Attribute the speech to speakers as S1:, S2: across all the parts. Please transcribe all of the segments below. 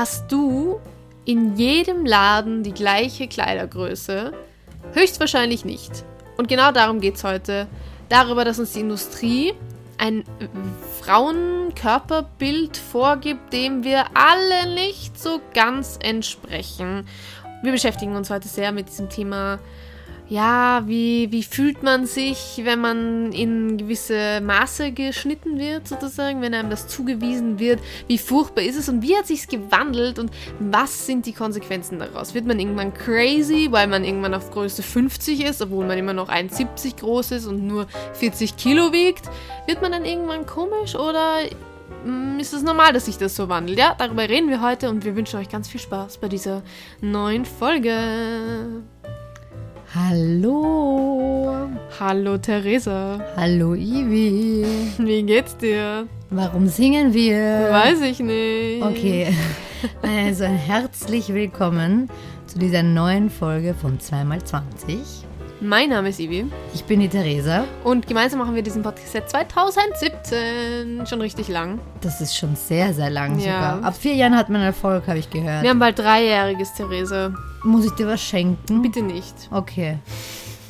S1: Hast du in jedem Laden die gleiche Kleidergröße? Höchstwahrscheinlich nicht. Und genau darum geht es heute. Darüber, dass uns die Industrie ein Frauenkörperbild vorgibt, dem wir alle nicht so ganz entsprechen. Wir beschäftigen uns heute sehr mit diesem Thema ja, wie, wie fühlt man sich, wenn man in gewisse Maße geschnitten wird, sozusagen, wenn einem das zugewiesen wird? Wie furchtbar ist es und wie hat sich's gewandelt und was sind die Konsequenzen daraus? Wird man irgendwann crazy, weil man irgendwann auf Größe 50 ist, obwohl man immer noch 1,70 groß ist und nur 40 Kilo wiegt? Wird man dann irgendwann komisch oder mm, ist es normal, dass sich das so wandelt? Ja, darüber reden wir heute und wir wünschen euch ganz viel Spaß bei dieser neuen Folge.
S2: Hallo.
S1: Hallo Theresa.
S2: Hallo Ivi.
S1: Wie geht's dir?
S2: Warum singen wir?
S1: Weiß ich nicht.
S2: Okay. Also herzlich willkommen zu dieser neuen Folge von 2x20.
S1: Mein Name ist Ivi.
S2: Ich bin die Theresa.
S1: Und gemeinsam machen wir diesen Podcast seit 2017. Schon richtig lang.
S2: Das ist schon sehr, sehr lang
S1: Ja.
S2: sogar. Ab vier Jahren hat man Erfolg, habe ich gehört.
S1: Wir haben bald dreijähriges, Theresa.
S2: Muss ich dir was schenken?
S1: Bitte nicht.
S2: Okay.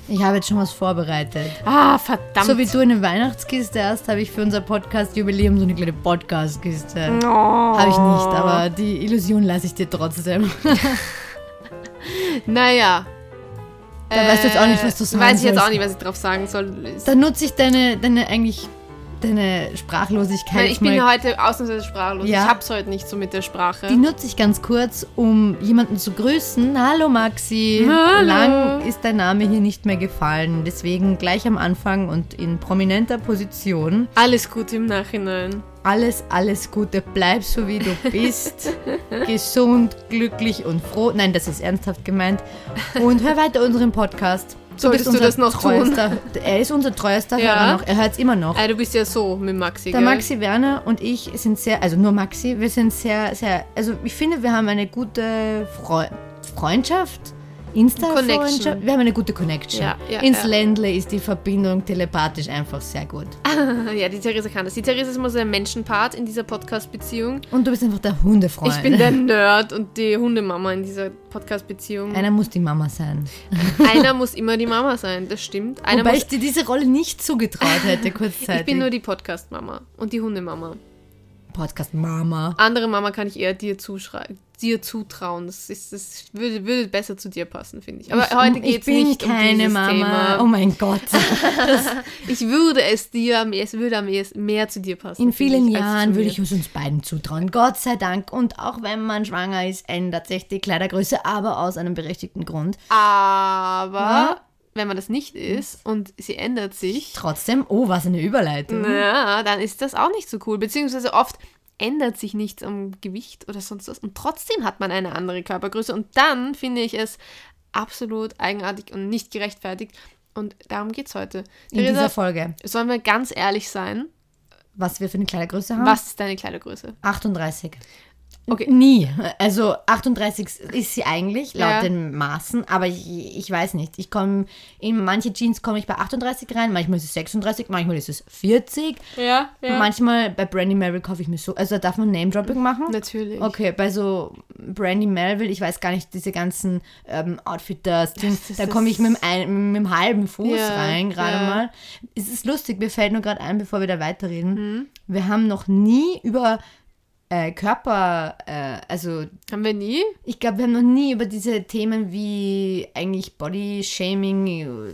S2: Ich habe jetzt schon was vorbereitet.
S1: Ah, verdammt.
S2: So wie du eine Weihnachtskiste hast, habe ich für unser Podcast-Jubiläum so eine kleine Podcast-Kiste.
S1: Oh.
S2: Habe ich nicht, aber die Illusion lasse ich dir trotzdem.
S1: Naja.
S2: Da weißt du jetzt auch nicht, was du sagen
S1: Weiß ich jetzt
S2: sollst.
S1: auch nicht, was ich drauf sagen soll.
S2: Dann nutze ich deine, deine eigentlich deine Sprachlosigkeit.
S1: Ich bin heute ausnahmsweise sprachlos.
S2: Ja.
S1: Ich hab's heute nicht so mit der Sprache.
S2: die nutze ich ganz kurz, um jemanden zu grüßen. Hallo Maxi.
S1: Hallo.
S2: Lang ist dein Name hier nicht mehr gefallen. Deswegen gleich am Anfang und in prominenter Position.
S1: Alles Gute im Nachhinein.
S2: Alles, alles Gute. Bleib so wie du bist. Gesund, glücklich und froh. Nein, das ist ernsthaft gemeint. Und hör weiter unseren Podcast.
S1: Solltest du das noch tun?
S2: treuester, Er ist unser treuester
S1: Ja.
S2: Hörer noch. Er hört es immer noch.
S1: Ah, du bist ja so mit Maxi,
S2: Der
S1: gell?
S2: Maxi Werner und ich sind sehr, also nur Maxi, wir sind sehr, sehr, also ich finde, wir haben eine gute Freu Freundschaft. Insta-Freundschaft. Wir haben eine gute Connection.
S1: Ja, ja,
S2: Ins
S1: ja.
S2: Ländle ist die Verbindung telepathisch einfach sehr gut.
S1: Ja, die Theresa kann das. Die Theresa ist immer so ein Menschenpart in dieser Podcast-Beziehung.
S2: Und du bist einfach der Hundefreund.
S1: Ich bin der Nerd und die Hundemama in dieser Podcast-Beziehung.
S2: Einer muss die Mama sein.
S1: Einer muss immer die Mama sein, das stimmt. Einer
S2: Wobei ich dir diese Rolle nicht zugetraut hätte, kurzzeitig.
S1: ich bin nur die Podcast-Mama und die Hundemama.
S2: Podcast Mama.
S1: Andere Mama kann ich eher dir zuschreiben, dir zutrauen. Das, ist, das würde, würde besser zu dir passen, finde ich. Aber heute geht
S2: ich
S1: es nicht um
S2: keine
S1: dieses
S2: Mama.
S1: Thema.
S2: Oh mein Gott.
S1: Ich würde es dir, am- es würde am ehesten mehr zu dir passen.
S2: In vielen
S1: ich,
S2: Jahren würde ich es uns beiden zutrauen. Gott sei Dank. Und auch wenn man schwanger ist, ändert sich die Kleidergröße, aber aus einem berechtigten Grund.
S1: Aber
S2: Ja.
S1: Wenn man das nicht ist und sie ändert sich,
S2: Trotzdem, oh, was eine Überleitung.
S1: ja, dann ist das auch nicht so cool. Beziehungsweise oft ändert sich nichts am Gewicht oder sonst was und trotzdem hat man eine andere Körpergröße und dann finde ich es absolut eigenartig und nicht gerechtfertigt. Und darum geht es heute.
S2: In dieser
S1: Theresa,
S2: Folge.
S1: sollen wir ganz ehrlich sein?
S2: Was wir für eine Kleidergröße haben?
S1: Was ist deine Kleidergröße?
S2: 38.
S1: Okay.
S2: Nie. Also 38 ist sie eigentlich, laut
S1: Ja.
S2: den Maßen, aber ich, ich weiß nicht. Ich komme, in manche Jeans komme ich bei 38 rein, manchmal ist es 36, manchmal ist es 40.
S1: Ja,
S2: Manchmal bei Brandy Melville kaufe ich mir so, also darf man Name-Dropping machen?
S1: Natürlich.
S2: Okay, bei so Brandy Melville, ich weiß gar nicht, diese ganzen ähm, Outfitters, da komme ich mit dem, ein, mit dem halben Fuß
S1: Ja,
S2: rein, gerade
S1: ja.
S2: mal. Es ist lustig, mir fällt nur gerade ein, bevor wir da weiterreden.
S1: Mhm.
S2: Wir haben noch nie über äh, Körper, äh, also
S1: Haben wir nie?
S2: ich glaube, wir haben noch nie über diese Themen wie eigentlich Body-Shaming.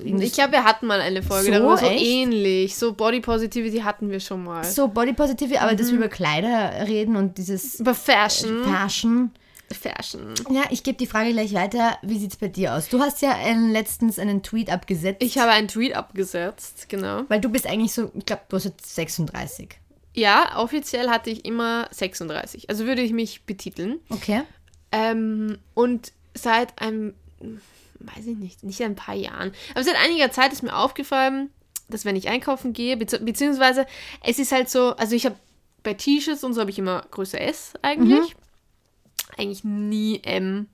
S2: in-
S1: Ich glaube, wir hatten mal eine Folge
S2: So,
S1: darüber, so
S2: echt?
S1: ähnlich. So Body Positivity hatten wir schon mal.
S2: so Body Positivity, aber
S1: Mhm.
S2: dass wir über Kleider reden und dieses
S1: Über Fashion.
S2: Fashion.
S1: Fashion.
S2: Ja, ich gebe die Frage gleich weiter. Wie sieht's bei dir aus? Du hast ja äh, letztens einen Tweet abgesetzt.
S1: Ich habe einen Tweet abgesetzt, genau.
S2: weil du bist eigentlich so, ich glaube, du hast jetzt 36.
S1: Ja, offiziell hatte ich immer 36. Also würde ich mich betiteln.
S2: Okay.
S1: Ähm, und seit einem, weiß ich nicht, nicht ein paar Jahren, aber seit einiger Zeit ist mir aufgefallen, dass wenn ich einkaufen gehe, bezieh beziehungsweise es ist halt so, also ich habe bei T-Shirts und so habe ich immer Größe S eigentlich. Eigentlich nie M.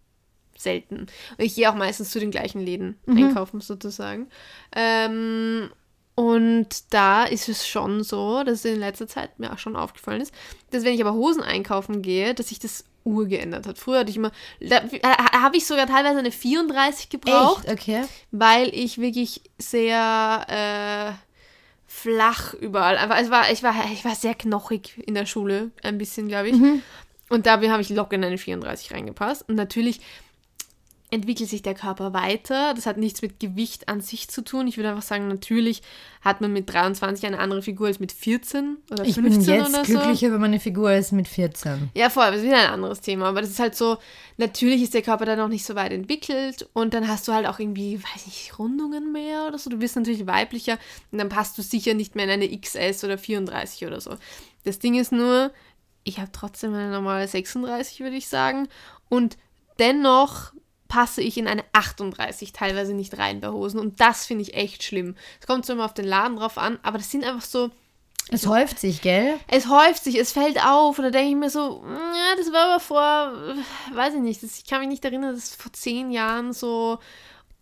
S1: Selten. Und ich gehe auch meistens zu den gleichen Läden einkaufen, sozusagen. Ähm, Und da ist es schon so, dass es in letzter Zeit mir auch schon aufgefallen ist, dass wenn ich aber Hosen einkaufen gehe, dass sich das urgeändert hat. Früher hatte ich immer, da habe ich sogar teilweise eine 34 gebraucht,
S2: Echt? Okay.
S1: weil ich wirklich sehr äh, flach überall, einfach, es war, ich, war, ich war sehr knochig in der Schule, ein bisschen, glaube ich. Und da habe ich locker in eine 34 reingepasst. Und natürlich entwickelt sich der Körper weiter. Das hat nichts mit Gewicht an sich zu tun. Ich würde einfach sagen, natürlich hat man mit 23 eine andere Figur als mit 14 oder 15
S2: Ich bin jetzt
S1: oder so.
S2: glücklicher, wenn meine Figur ist mit 14.
S1: Ja, voll, das ist wieder ein anderes Thema. Aber das ist halt so, natürlich ist der Körper dann noch nicht so weit entwickelt und dann hast du halt auch irgendwie, weiß nicht, Rundungen mehr oder so. Du bist natürlich weiblicher und dann passt du sicher nicht mehr in eine XS oder 34 oder so. Das Ding ist nur, ich habe trotzdem eine normale 36, würde ich sagen. Und dennoch passe ich in eine 38 teilweise nicht rein bei Hosen. Und das finde ich echt schlimm. Es kommt so immer auf den Laden drauf an, aber das sind einfach so,
S2: Es häuft sich, gell?
S1: es häuft sich, es fällt auf. Und da denke ich mir so, ja, das war aber vor, weiß ich nicht, das, ich kann mich nicht erinnern, dass es vor zehn Jahren so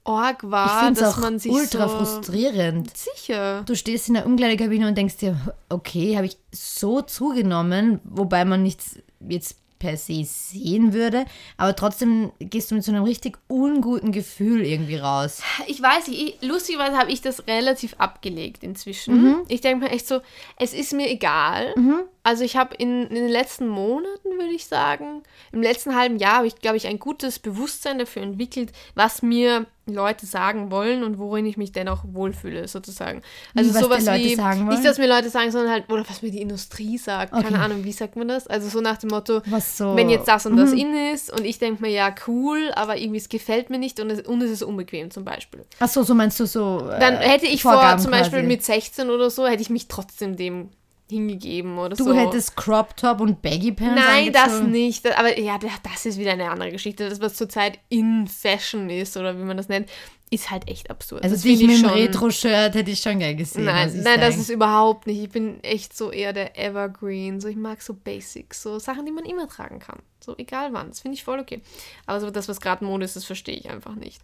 S1: arg
S2: Ich
S1: war,
S2: finde es
S1: dass
S2: auch
S1: man sich
S2: ultra
S1: so...
S2: frustrierend.
S1: Sicher.
S2: Du stehst in der Umkleidekabine und denkst dir, okay, habe ich so zugenommen, wobei man nichts jetzt per se sehen würde, aber trotzdem gehst du mit so einem richtig unguten Gefühl irgendwie raus.
S1: Ich weiß nicht, ich, lustigerweise habe ich das relativ abgelegt inzwischen. Ich denke mir echt so, es ist mir egal. Also ich habe in, in den letzten Monaten, würde ich sagen, im letzten halben Jahr habe ich, glaube ich, ein gutes Bewusstsein dafür entwickelt, was mir Leute sagen wollen und worin ich mich dennoch wohlfühle, sozusagen. Also
S2: was
S1: sowas wie, nicht, dass mir Leute sagen, sondern halt, oder was mir die Industrie sagt.
S2: Okay.
S1: Keine Ahnung, wie sagt man das? Also so nach dem Motto,
S2: Was so-
S1: wenn jetzt das und das
S2: Mhm.
S1: in ist und ich denke mir, ja, cool, aber irgendwie es gefällt mir nicht und es, und es ist unbequem zum Beispiel.
S2: Ach so, so meinst du so. äh,
S1: Dann hätte ich vor
S2: Vorgaben
S1: zum Beispiel
S2: quasi.
S1: mit 16 oder so, hätte ich mich trotzdem dem hingegeben oder
S2: Du
S1: so.
S2: hättest Crop Top und Baggy Pants
S1: Nein, das nicht. Das- Aber ja, das ist wieder eine andere Geschichte. Das, was zurzeit in Fashion ist oder wie man das nennt, ist halt echt absurd.
S2: Also
S1: das
S2: dich mit dem Retro-Shirt hätte ich schon geil gesehen.
S1: Nein, nein, das
S2: sagen.
S1: ist überhaupt nicht. Ich bin echt so eher der Evergreen. So, ich mag so Basics, so Sachen, die man immer tragen kann. So egal wann. Das finde ich voll okay. Aber so das, was gerade Mode ist, das verstehe ich einfach nicht.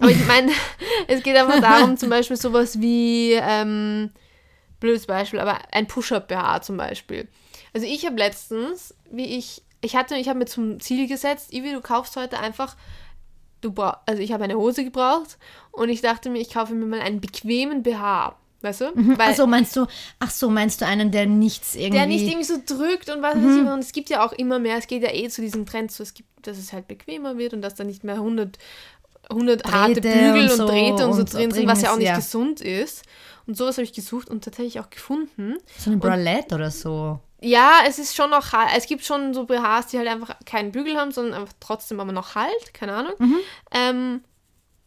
S1: Aber ich meine, es geht einfach darum, zum Beispiel sowas wie, ähm, blödes Beispiel, aber ein Push-Up-BH zum Beispiel. Also ich habe letztens, wie ich, ich hatte, ich habe mir zum Ziel gesetzt, Ivi, du kaufst heute einfach, du brauch, also ich habe eine Hose gebraucht und ich dachte mir, ich kaufe mir mal einen bequemen BH. Weißt du? Weil
S2: Ach so, meinst du, ach so, meinst du einen, der nichts irgendwie.
S1: der nicht irgendwie so drückt und was weiß ich. Und es gibt ja auch immer mehr, es geht ja eh zu diesem Trend, so es gibt, dass es halt bequemer wird und dass da nicht mehr 100, 100 harte Bügel
S2: und
S1: und,
S2: so
S1: Drähte und so
S2: und
S1: drin sind, was ja auch nicht
S2: ja.
S1: gesund ist. Und sowas habe ich gesucht und tatsächlich auch gefunden.
S2: so eine Bralette oder so.
S1: Ja, es ist schon noch halt, es gibt schon so BHs, die halt einfach keinen Bügel haben, sondern einfach trotzdem aber noch halt, keine Ahnung. Ähm,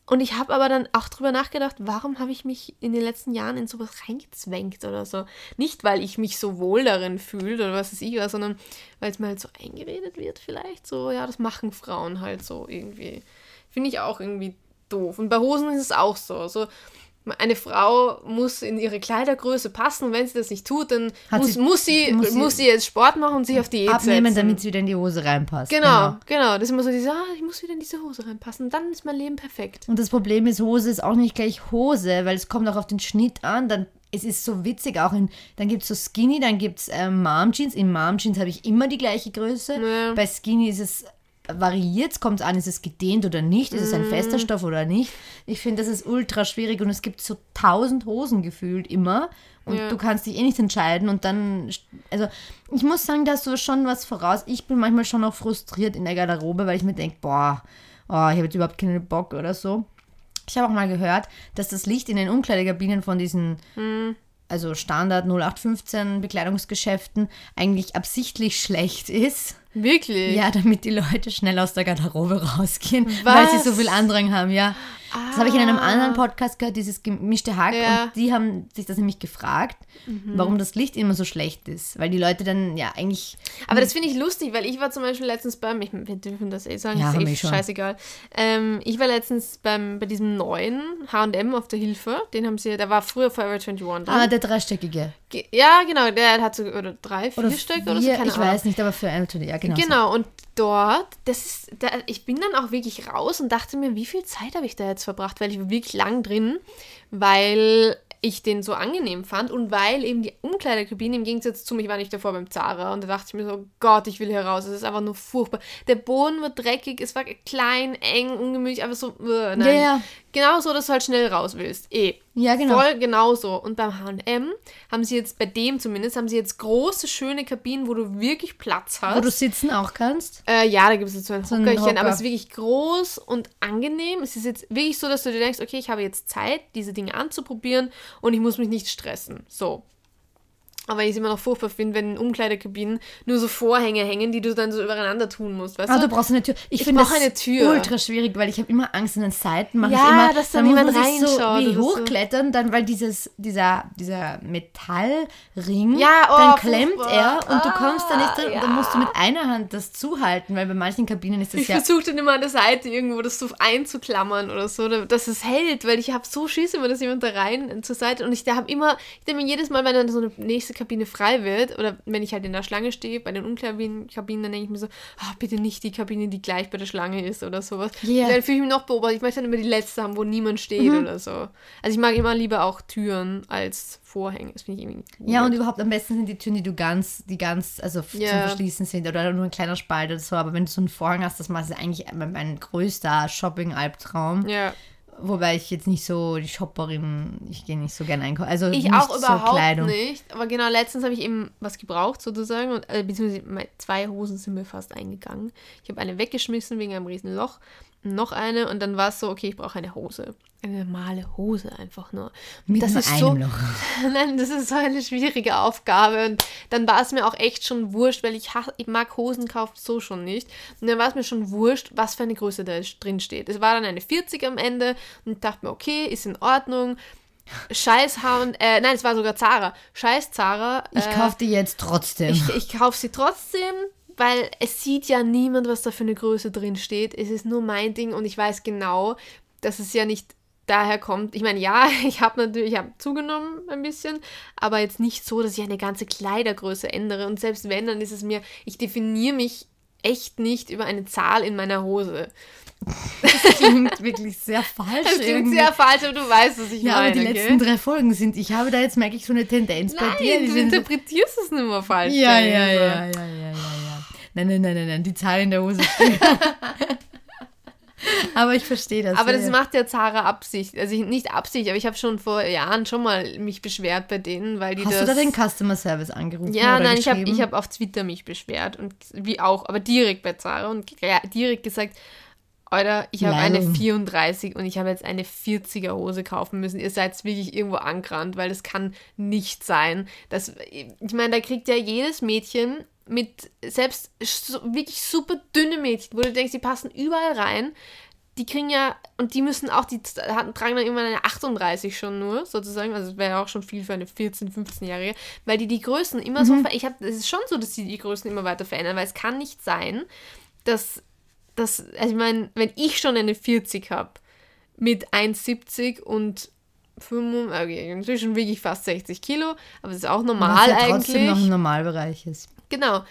S1: und ich habe aber dann auch drüber nachgedacht, warum habe ich mich in den letzten Jahren in sowas reingezwängt oder so. Nicht, weil ich mich so wohl darin fühle oder was weiß ich was, sondern weil es mir halt so eingeredet wird vielleicht. So, ja, das machen Frauen halt so irgendwie. Finde ich auch irgendwie doof. Und bei Hosen ist es auch so. So, eine Frau muss in ihre Kleidergröße passen und wenn sie das nicht tut, dann muss,
S2: sie-
S1: muss, sie,
S2: muss
S1: muss,
S2: sie-
S1: sie, jetzt Sport machen und sich auf Diät
S2: Abnehmen,
S1: setzen.
S2: damit sie wieder in die Hose reinpasst.
S1: Genau, genau. Das ist immer so diese, ah, ich muss wieder in diese Hose reinpassen. Dann ist mein Leben perfekt.
S2: Und das Problem ist, Hose ist auch nicht gleich Hose, weil es kommt auch auf den Schnitt an. Dann, es ist so witzig, auch in, dann gibt es so Skinny, dann gibt es ähm, Mom Jeans. In Mom Jeans habe ich immer die gleiche Größe.
S1: Ja.
S2: Bei Skinny ist es variiert, kommt an, ist es gedehnt oder nicht, ist es ein
S1: Mhm.
S2: fester Stoff oder nicht. Ich finde, das ist ultra schwierig und es gibt so tausend Hosen gefühlt immer und
S1: Ja.
S2: du kannst dich eh nicht entscheiden und dann, also ich muss sagen, da hast du schon was voraus. Ich bin manchmal schon auch frustriert in der Garderobe, weil ich mir denke, boah, oh, ich habe jetzt überhaupt keinen Bock oder so. Ich habe auch mal gehört, dass das Licht in den Umkleidekabinen von diesen, also Standard 0815 Bekleidungsgeschäften eigentlich absichtlich schlecht ist.
S1: Wirklich?
S2: Ja, damit die Leute schnell aus der Garderobe rausgehen, weil sie so
S1: Was?
S2: viel Andrang haben, ja. Das habe ich in einem anderen Podcast gehört, dieses gemischte Hack.
S1: Ja.
S2: Und die haben sich das nämlich gefragt, warum das Licht immer so schlecht ist. Weil die Leute dann ja eigentlich.
S1: Aber das finde ich lustig, weil ich war zum Beispiel letztens beim, ich, wir dürfen das eh sagen,
S2: Ja,
S1: ist eh
S2: schon.
S1: scheißegal. Ähm, ich war letztens beim, bei diesem neuen H&M auf der Hilfe, den haben sie, der war früher Forever 21 drin.
S2: Ah, der dreistöckige.
S1: Ge- ja, genau, der hat so, oder drei, vier
S2: Oder
S1: Stück
S2: vier,
S1: oder so, keine
S2: Ich
S1: Ahnung.
S2: weiß nicht, aber für LTD, ja, genau. so.
S1: Genau, und dort, das ist, da, ich bin dann auch wirklich raus und dachte mir, wie viel Zeit habe ich da jetzt verbracht, weil ich war wirklich lang drin, weil ich den so angenehm fand und weil eben die Umkleidekabine im Gegensatz zu mir war nicht davor beim Zara und da dachte ich mir so, Gott, ich will hier raus. Es ist einfach nur furchtbar. Der Boden war dreckig, es war klein, eng, ungemütlich, einfach so, uh, nein.
S2: Ja.
S1: Genau so, dass du halt schnell raus willst. Eh.
S2: Ja, genau.
S1: Voll genauso. Und beim H&M haben sie jetzt, bei dem zumindest, haben sie jetzt große, schöne Kabinen, wo du wirklich Platz hast.
S2: Wo du sitzen auch kannst.
S1: Äh, ja, da gibt es jetzt so ein
S2: So
S1: Hockerchen, aber es ist wirklich groß und angenehm. Es ist jetzt wirklich so, dass du dir denkst, okay, ich habe jetzt Zeit, diese Dinge anzuprobieren und ich muss mich nicht stressen. So. Aber ich es immer noch furchtbar finde, wenn in Umkleidekabinen nur so Vorhänge hängen, die du dann so übereinander tun musst, weißt
S2: Ah,
S1: du?
S2: du brauchst eine Tür. Ich,
S1: Ich
S2: finde das
S1: eine Tür.
S2: ultra schwierig, weil ich habe immer Angst an den Seiten. Mache
S1: Ja,
S2: ich immer,
S1: dass da
S2: dann
S1: niemand
S2: man sich so
S1: reinschaut
S2: wie hochklettern, dann weil dieses dieser dieser Metallring,
S1: Ja, oh,
S2: dann klemmt
S1: furchtbar.
S2: er und du kommst da nicht
S1: Ah,
S2: drin.
S1: ja.
S2: Und dann musst du mit einer Hand das zuhalten, weil bei manchen Kabinen ist das
S1: Ich
S2: ja
S1: versuche dann immer an der Seite irgendwo das so einzuklammern oder so, da- dass es hält, weil ich habe so Schiss immer, dass jemand da rein zur Seite und ich da habe immer, ich denke mir jedes Mal, wenn dann so eine nächste Kabine frei wird oder wenn ich halt in der Schlange stehe, bei den Umkleidekabinen, Kabinen, dann denke ich mir so, ah, bitte nicht die Kabine, die gleich bei der Schlange ist oder sowas.
S2: Ja.
S1: Dann fühle ich mich noch beobachtet. Ich möchte dann immer die letzte haben, wo niemand steht
S2: Mhm.
S1: oder so. Also ich mag immer lieber auch Türen als Vorhänge. Das finde ich irgendwie
S2: Ja, und überhaupt am besten sind die Türen, die du ganz, die ganz, also
S1: Ja.
S2: zum Verschließen sind oder nur ein kleiner Spalt oder so. Aber wenn du so einen Vorhang hast, das macht es eigentlich mein, mein größter Shopping-Albtraum.
S1: ja.
S2: Wobei ich jetzt nicht so die Shopperin, ich gehe nicht so gern einkaufen. Also
S1: Ich auch überhaupt
S2: Kleidung.
S1: nicht. Aber genau, letztens habe ich eben was gebraucht sozusagen. Und, äh, beziehungsweise meine zwei Hosen sind mir fast eingegangen. Ich habe eine weggeschmissen wegen einem riesen Loch. Noch eine und dann war es so, okay, ich brauche eine Hose. Eine normale Hose einfach nur.
S2: Mit
S1: das
S2: nur
S1: ist
S2: einem
S1: so,
S2: Loch.
S1: Nein, das ist so eine schwierige Aufgabe. Und dann war es mir auch echt schon wurscht, weil ich, ich mag Hosen kaufen so schon nicht. Und dann war es mir schon wurscht, was für eine Größe da drin steht. Es war dann eine 40 am Ende und ich dachte mir, okay, ist in Ordnung. Scheiß H&M, äh, nein, es war sogar Zara. Scheiß Zara.
S2: Ich
S1: äh,
S2: kaufe die jetzt trotzdem.
S1: ich, ich kaufe sie trotzdem, weil es sieht ja niemand, was da für eine Größe drin steht. Es ist nur mein Ding und ich weiß genau, dass es ja nicht daher kommt. Ich meine, ja, ich habe natürlich, ich habe zugenommen ein bisschen, aber jetzt nicht so, dass ich eine ganze Kleidergröße ändere. Und selbst wenn, dann ist es mir, ich definiere mich echt nicht über eine Zahl in meiner Hose.
S2: Das klingt wirklich sehr falsch.
S1: Das klingt
S2: irgendwie.
S1: sehr falsch, aber du weißt, was ich
S2: ja, aber
S1: meine.
S2: die
S1: gell?
S2: letzten drei Folgen sind, ich habe da jetzt, merke ich, so eine Tendenz bei
S1: Nein,
S2: dir. Die
S1: du
S2: sind so,
S1: interpretierst es nicht mehr falsch.
S2: ja, ja, ja, ja, ja, ja, ja. Nein, nein, nein, nein, nein, die Zahl in der Hose. aber ich verstehe das.
S1: Aber
S2: ja,
S1: das macht ja Zara Absicht. Also ich, nicht Absicht, aber ich habe schon vor Jahren schon mal mich beschwert bei denen, weil die
S2: Hast
S1: das.
S2: du da den Customer Service angerufen?
S1: ja, nein, ich habe ich hab auf Twitter mich beschwert und wie auch, aber direkt bei Zara und direkt gesagt, Alter, ich habe eine
S2: Leidung.
S1: 34 und ich habe jetzt eine 40er Hose kaufen müssen. Ihr seid wirklich irgendwo angerannt, weil das kann nicht sein. Das, ich meine, da kriegt ja jedes Mädchen mit, selbst so, wirklich super dünne Mädchen, wo du denkst, die passen überall rein. Die kriegen ja, und die müssen auch, die hatten, tragen dann irgendwann eine 38 schon nur, sozusagen. Also das wäre ja auch schon viel für eine 14-, 15-Jährige, weil die die Größen immer so, ver- ich habe, es ist schon so, dass sie die Größen immer weiter verändern, weil es kann nicht sein, dass das, also ich meine, wenn ich schon eine 40 habe mit 1,70 und 5, okay, inzwischen wiege ich fast 60 Kilo, aber das ist auch
S2: Was
S1: normal
S2: ja trotzdem noch
S1: eigentlich.
S2: im Normalbereich ist.
S1: Genau,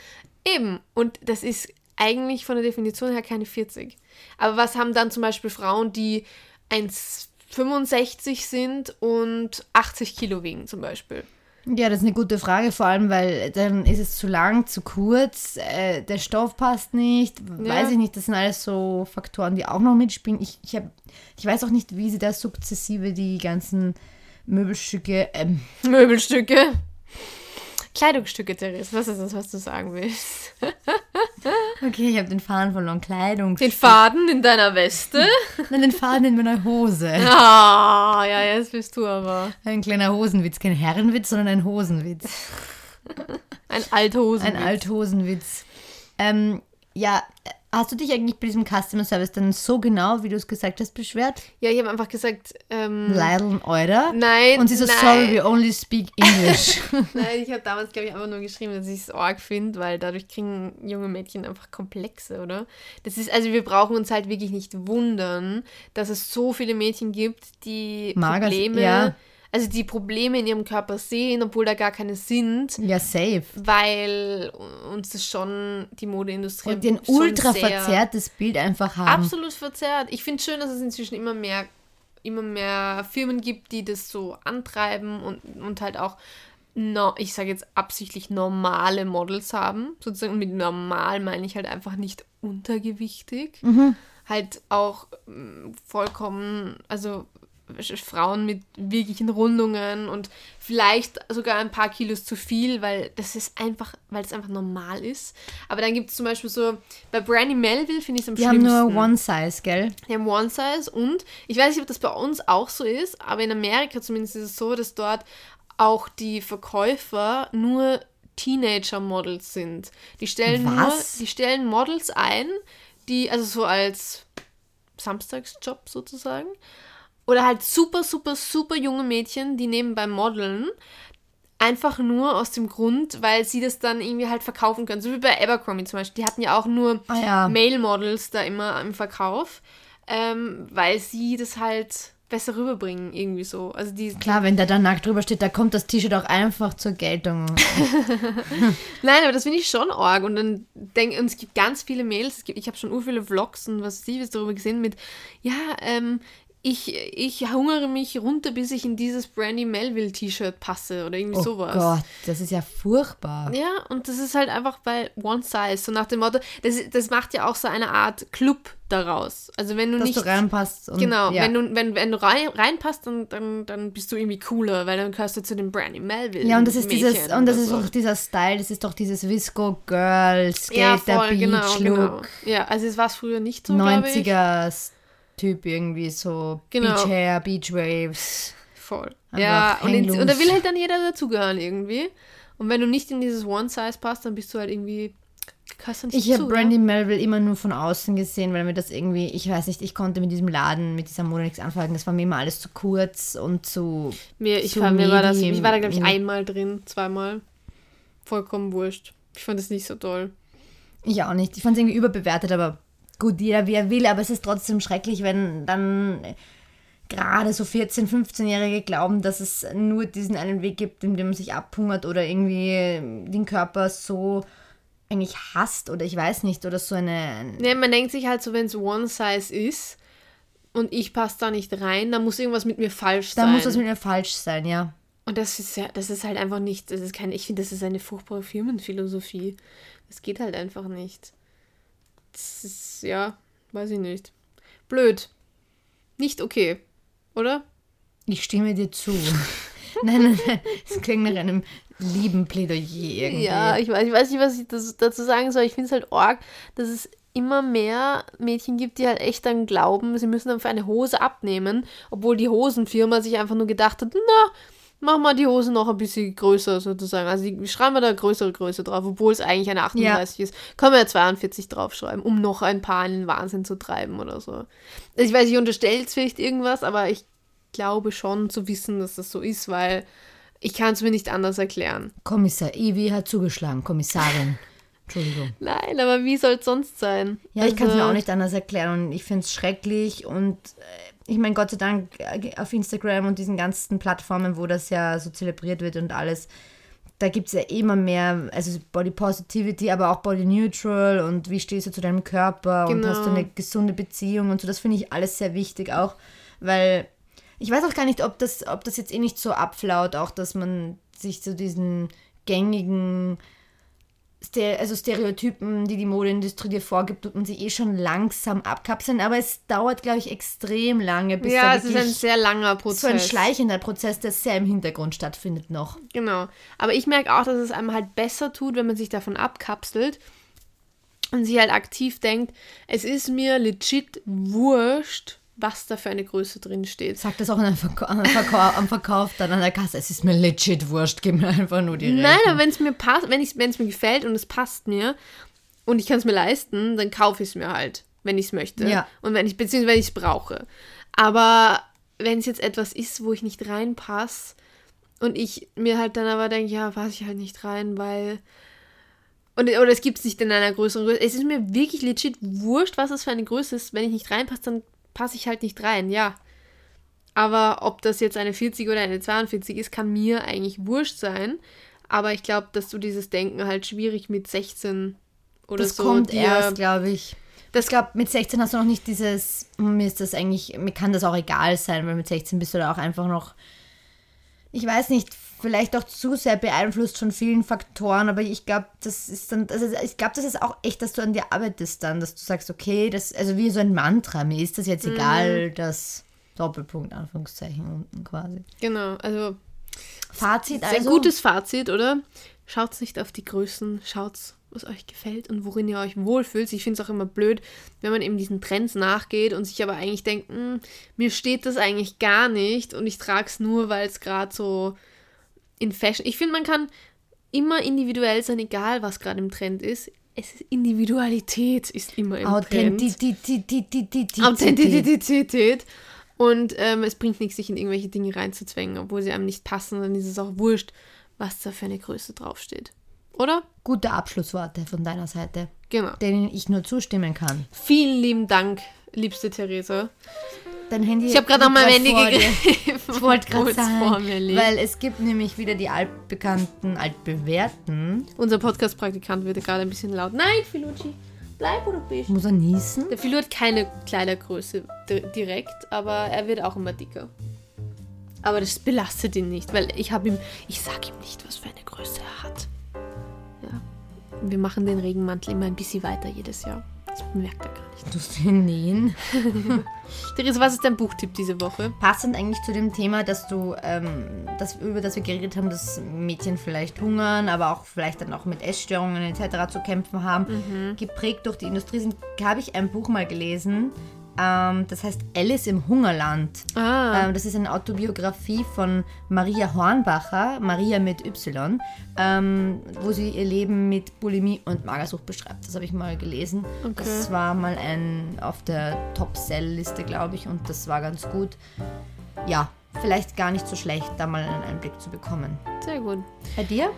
S1: eben. Und das ist eigentlich von der Definition her keine 40. Aber was haben dann zum Beispiel Frauen, die 1,65 sind und 80 Kilo wiegen zum Beispiel?
S2: Ja, das ist eine gute Frage, vor allem, weil dann ist es zu lang, zu kurz, äh, der Stoff passt nicht,
S1: Ja.
S2: weiß ich nicht, das sind alles so Faktoren, die auch noch mitspielen. Ich, ich, hab, ich weiß auch nicht, wie sie da sukzessive die ganzen Möbelstücke, ähm,
S1: Möbelstücke. Kleidungsstücke, Therese, was ist das, was du sagen willst?
S2: okay, ich habe den Faden verloren, Kleidung,
S1: Den Faden in deiner Weste?
S2: Nein, den Faden in meiner Hose.
S1: Ah, ja, jetzt bist du aber.
S2: Ein kleiner Hosenwitz, kein Herrenwitz, sondern ein Hosenwitz.
S1: Ein Althosen.
S2: Ein Althosenwitz. Ähm, ja, hast du dich eigentlich bei diesem Customer Service dann so genau, wie du es gesagt hast, beschwert?
S1: Ja, ich habe einfach gesagt, ähm,
S2: Leideln, oder?
S1: nein.
S2: Und sie so,
S1: nein.
S2: sorry, we only speak English.
S1: Nein, ich habe damals, glaube ich, einfach nur geschrieben, dass ich es arg finde, weil dadurch kriegen junge Mädchen einfach Komplexe, oder? Das ist, also wir brauchen uns halt wirklich nicht wundern, dass es so viele Mädchen gibt, die
S2: Mager-
S1: Probleme,
S2: ja.
S1: Also die Probleme in ihrem Körper sehen, obwohl da gar keine sind,
S2: ja, safe.
S1: weil uns das schon die Modeindustrie
S2: Und den
S1: schon
S2: ultra verzerrtes Bild einfach haben.
S1: Absolut verzerrt. Ich finde es schön, dass es inzwischen immer mehr immer mehr Firmen gibt, die das so antreiben und, und halt auch, no, ich sage jetzt absichtlich normale Models haben. Sozusagen und mit normal meine ich halt einfach nicht untergewichtig. Halt auch mm, vollkommen, also Frauen mit wirklichen Rundungen und vielleicht sogar ein paar Kilos zu viel, weil das ist einfach, weil es einfach normal ist. Aber dann gibt es zum Beispiel so, bei Brandy Melville finde ich es am
S2: Die haben
S1: schlimmsten.
S2: nur One Size, gell?
S1: Die haben One Size und ich weiß nicht, ob das bei uns auch so ist, aber in Amerika zumindest ist es so, dass dort auch die Verkäufer nur Teenager-Models sind. Die stellen
S2: Was?
S1: nur, die stellen Models ein, die, also so als Samstagsjob sozusagen. Oder halt super, super, super junge Mädchen, die nebenbei modeln. Einfach nur aus dem Grund, weil sie das dann irgendwie halt verkaufen können. So wie bei Abercrombie zum Beispiel. Die hatten ja auch nur
S2: Ah ja.
S1: Male-Models da immer im Verkauf, ähm, weil sie das halt besser rüberbringen, irgendwie so. Also die,
S2: Klar, wenn da nackt drüber steht, da kommt das T-Shirt auch einfach zur Geltung.
S1: Nein, aber das finde ich schon arg. Und dann denk, und es gibt ganz viele Mails, es gibt, ich habe schon ur viele Vlogs und was sie darüber gesehen mit, ja, ähm, ich, ich hungere mich runter, bis ich in dieses Brandy Melville T-Shirt passe oder irgendwie
S2: Oh
S1: sowas.
S2: Gott, das ist ja furchtbar.
S1: Ja, und das ist halt einfach bei One Size, so nach dem Motto, das, das macht ja auch so eine Art Club daraus. Also wenn du
S2: Dass
S1: nicht...
S2: du reinpasst. Und,
S1: Genau,
S2: ja.
S1: wenn du, wenn, wenn du rein, reinpasst, dann, dann, dann bist du irgendwie cooler, weil dann gehörst du zu den Brandy Melville.
S2: Ja, und das ist
S1: Mädchen
S2: dieses, und das ist
S1: so.
S2: auch dieser Style, das ist doch dieses Visco Girl,
S1: ja,
S2: Skater,
S1: voll,
S2: Beach
S1: genau, genau.
S2: Look,
S1: Ja, also es war es früher nicht so, glaube ich.
S2: 90er Typ irgendwie so
S1: Genau.
S2: Beach Hair, Beach Waves.
S1: Voll. Ja, und, in, und da will halt dann jeder dazugehören irgendwie. Und wenn du nicht in dieses One-Size passt, dann bist du halt irgendwie. Gehörst du nicht
S2: Ich habe Brandy Melville immer nur von außen gesehen, weil mir das irgendwie, ich weiß nicht, ich konnte mit diesem Laden, mit dieser Mode nichts anfangen. Das war mir immer alles zu kurz und zu.
S1: Mir, ich,
S2: zu
S1: fand, mir war das, ich war da, glaube ich,
S2: in-
S1: einmal drin, zweimal. Vollkommen wurscht. Ich fand das nicht so toll.
S2: Ich auch nicht. Ich fand es irgendwie überbewertet, aber gut, jeder wie er will, aber es ist trotzdem schrecklich, wenn dann gerade so 14-, 15-Jährige glauben, dass es nur diesen einen Weg gibt, in dem man sich abhungert oder irgendwie den Körper so eigentlich hasst oder ich weiß nicht, oder so eine.
S1: Ja, man denkt sich halt so, wenn es One-Size ist und ich passe da nicht rein, dann muss irgendwas mit mir falsch
S2: Da
S1: sein.
S2: muss was mit mir falsch sein, ja.
S1: Und das ist ja, das ist halt einfach nicht, das ist kein, ich finde, das ist eine furchtbare Firmenphilosophie. Das geht halt einfach nicht. Das ist, ja, weiß ich nicht. Blöd. Nicht okay, oder?
S2: Ich stimme dir zu. nein, nein, nein. Es klingt nach einem lieben Plädoyer irgendwie.
S1: Ja, ich weiß, ich weiß nicht, was ich das, dazu sagen soll. Ich finde es halt arg, dass es immer mehr Mädchen gibt, die halt echt dann glauben, sie müssen einfach eine Hose abnehmen, obwohl die Hosenfirma sich einfach nur gedacht hat, na, mach mal die Hose noch ein bisschen größer sozusagen. Also die, schreiben wir da größere Größe drauf, obwohl es eigentlich eine 38 ist. Können wir ja 42 draufschreiben, um noch ein paar in den Wahnsinn zu treiben oder so. Also ich weiß, ich unterstelle jetzt vielleicht irgendwas, aber ich glaube schon zu wissen, dass das so ist, weil ich kann es mir nicht anders erklären.
S2: Kommissar Evi hat zugeschlagen, Kommissarin. Entschuldigung.
S1: Nein, aber wie soll es sonst sein?
S2: Ja, ich kann es mir
S1: Also,
S2: auch nicht anders erklären und ich finde es schrecklich und äh, ich meine, Gott sei Dank äh, auf Instagram und diesen ganzen Plattformen, wo das ja so zelebriert wird und alles, da gibt es ja immer mehr, also Body Positivity, aber auch Body Neutral und wie stehst du zu deinem Körper und
S1: Genau.
S2: hast du eine gesunde Beziehung und so, das finde ich alles sehr wichtig auch, weil ich weiß auch gar nicht, ob das, ob das jetzt eh nicht so abflaut, auch dass man sich zu diesen gängigen also Stereotypen, die die Modeindustrie dir vorgibt, tut man sich eh schon langsam abkapseln. Aber es dauert, glaube ich, extrem lange, bis
S1: Ja,
S2: da
S1: es ist ein sehr langer Prozess.
S2: so ein schleichender Prozess, der sehr im Hintergrund stattfindet noch.
S1: Genau. Aber ich merke auch, dass es einem halt besser tut, wenn man sich davon abkapselt und sich halt aktiv denkt, es ist mir legit wurscht, was da für eine Größe drin steht.
S2: Sagt das auch an Verkau am, Verkau am Verkauf dann an der Kasse. Es ist mir legit wurscht, gib mir einfach nur die
S1: Nein,
S2: Rechnung.
S1: aber wenn es mir passt, wenn es mir gefällt und es passt mir und ich kann es mir leisten, dann kaufe ich es mir halt, wenn ich es möchte.
S2: Ja.
S1: Und wenn ich, beziehungsweise wenn ich es brauche. Aber wenn es jetzt etwas ist, wo ich nicht reinpasse und ich mir halt dann aber denke, ja, passe ich halt nicht rein, weil. Und, oder es gibt es nicht in einer größeren Größe. Es ist mir wirklich legit wurscht, was es für eine Größe ist. Wenn ich nicht reinpasse, dann passe ich halt nicht rein, ja. Aber ob das jetzt eine 40 oder eine 42 ist, kann mir eigentlich wurscht sein. Aber ich glaube, dass du dieses Denken halt schwierig mit 16 oder
S2: Das
S1: so.
S2: kommt
S1: dir-
S2: erst, glaube ich. Das glaube, mit 16 hast du noch nicht dieses, mir ist das eigentlich, mir kann das auch egal sein, weil mit 16 bist du da auch einfach noch, ich weiß nicht, vielleicht auch zu sehr beeinflusst von vielen Faktoren, aber ich glaube, das ist dann, also ich glaube, das ist auch echt, dass du an dir arbeitest dann, dass du sagst, okay, das, also wie so ein Mantra, mir ist das jetzt egal, das Doppelpunkt, Anführungszeichen unten quasi.
S1: Genau, also
S2: Fazit
S1: Sehr
S2: also.
S1: gutes Fazit, oder? Schaut nicht auf die Größen, schaut, was euch gefällt und worin ihr euch wohlfühlt. Ich finde es auch immer blöd, wenn man eben diesen Trends nachgeht und sich aber eigentlich denkt, "Hm, mir steht das eigentlich gar nicht und ich trage es nur, weil es gerade so in Fashion. Ich finde, man kann immer individuell sein, egal was gerade im Trend ist. Es ist Individualität ist immer im Trend.
S2: Authentizität.
S1: Authentizität. Und ähm, es bringt nichts, sich in irgendwelche Dinge reinzuzwängen, obwohl sie einem nicht passen. Dann ist es auch wurscht, was da für eine Größe draufsteht. Oder?
S2: Gute Abschlussworte von deiner Seite,
S1: Genau.
S2: denen ich nur zustimmen kann.
S1: Vielen lieben Dank, liebste Theresa.
S2: Dein Handy.
S1: Ich habe gerade auf mein Handy gegriffen.
S2: Ich wollte gerade sagen, weil es gibt nämlich wieder die altbekannten, altbewährten.
S1: Unser Podcast-Praktikant wird gerade ein bisschen laut. Nein, Filucci, bleib du bist.
S2: Muss er niesen?
S1: Der Filu hat keine Kleidergröße di- direkt, aber er wird auch immer dicker. Aber das belastet ihn nicht, weil ich habe ihm, ich sage ihm nicht, was für eine Größe er hat. Ja. Wir machen den Regenmantel immer ein bisschen weiter jedes Jahr. Das merkt er gar nicht.
S2: Du ihn nähen?
S1: Theresa, was ist dein Buchtipp diese Woche?
S2: Passend eigentlich zu dem Thema, dass du, ähm, das, über das wir geredet haben, dass Mädchen vielleicht hungern, aber auch vielleicht dann auch mit Essstörungen etc. zu kämpfen haben, geprägt durch die Industrie sind, habe ich ein Buch mal gelesen. Ähm, das heißt Alice im Hungerland.
S1: Ah,
S2: Ähm, das ist eine Autobiografie von Maria Hornbacher, Maria mit Y, ähm, wo sie ihr Leben mit Bulimie und Magersucht beschreibt. Das habe ich mal gelesen.
S1: Okay.
S2: Das war mal ein auf der Top-Sell-Liste, glaube ich, und das war ganz gut. Ja, vielleicht gar nicht so schlecht, da mal einen Einblick zu bekommen.
S1: sehr gut.
S2: Bei dir?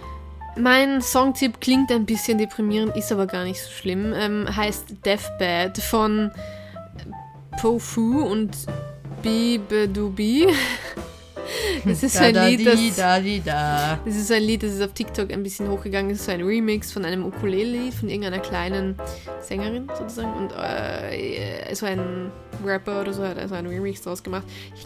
S1: Mein Songtipp klingt ein bisschen deprimierend, ist aber gar nicht so schlimm. Ähm, heißt Deathbed von Pofu und Bibedubi. Es ist ein Lied, das, das ist ein Lied, das ist auf TikTok ein bisschen hochgegangen. Es ist so ein Remix von einem Ukulele-Lied von irgendeiner kleinen Sängerin sozusagen. Und äh, so ein Rapper oder so hat also einen Remix draus gemacht.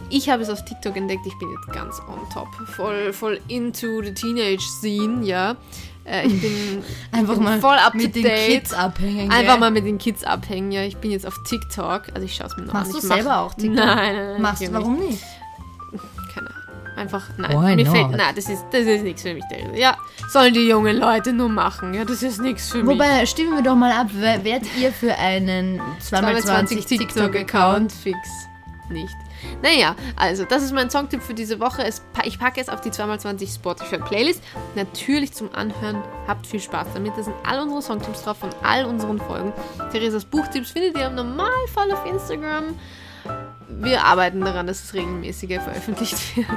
S1: Ich, ich habe es auf TikTok entdeckt. Ich bin jetzt ganz on top. Voll, voll into the Teenage Scene, ja. Äh, ich bin
S2: Einfach
S1: bin
S2: mal
S1: voll up
S2: mit
S1: to
S2: den. Kids abhängen.
S1: Einfach mal mit den Kids abhängen. Ja, ich bin jetzt auf TikTok. Also ich schaue es mir noch
S2: Machst
S1: an.
S2: du
S1: Ich mach-
S2: selber auch TikTok?
S1: Nein, nein, nein.
S2: Machst du, warum nicht?
S1: Keine Ahnung. Einfach, nein.
S2: Why
S1: mir
S2: not?
S1: fällt, nein, das ist, das ist nichts für mich. Ja, sollen die jungen Leute nur machen. Ja, das ist nichts für mich.
S2: Wobei, stimmen wir doch mal ab, wer- werdet ihr für einen 2x20 TikTok-Account?
S1: fix nicht. Naja, also das ist mein Songtipp für diese Woche. Ich packe es auf die 2x20 Spotify Playlist. Natürlich zum Anhören. Habt viel Spaß damit. Da sind all unsere Songtipps drauf von all unseren Folgen. Theresas Buchtipps findet ihr im Normalfall auf Instagram. Wir arbeiten daran, dass es regelmäßiger veröffentlicht wird.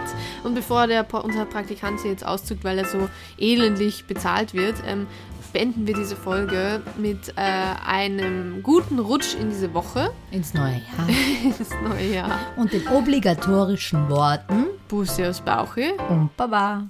S1: Und bevor der, unser Praktikant hier jetzt auszieht, weil er so elendlich bezahlt wird, ähm, beenden wir diese Folge mit äh, einem guten Rutsch in diese Woche.
S2: Ins neue Jahr.
S1: Das neue Jahr.
S2: Und den obligatorischen Worten
S1: Busse aus Bauche.
S2: und Baba.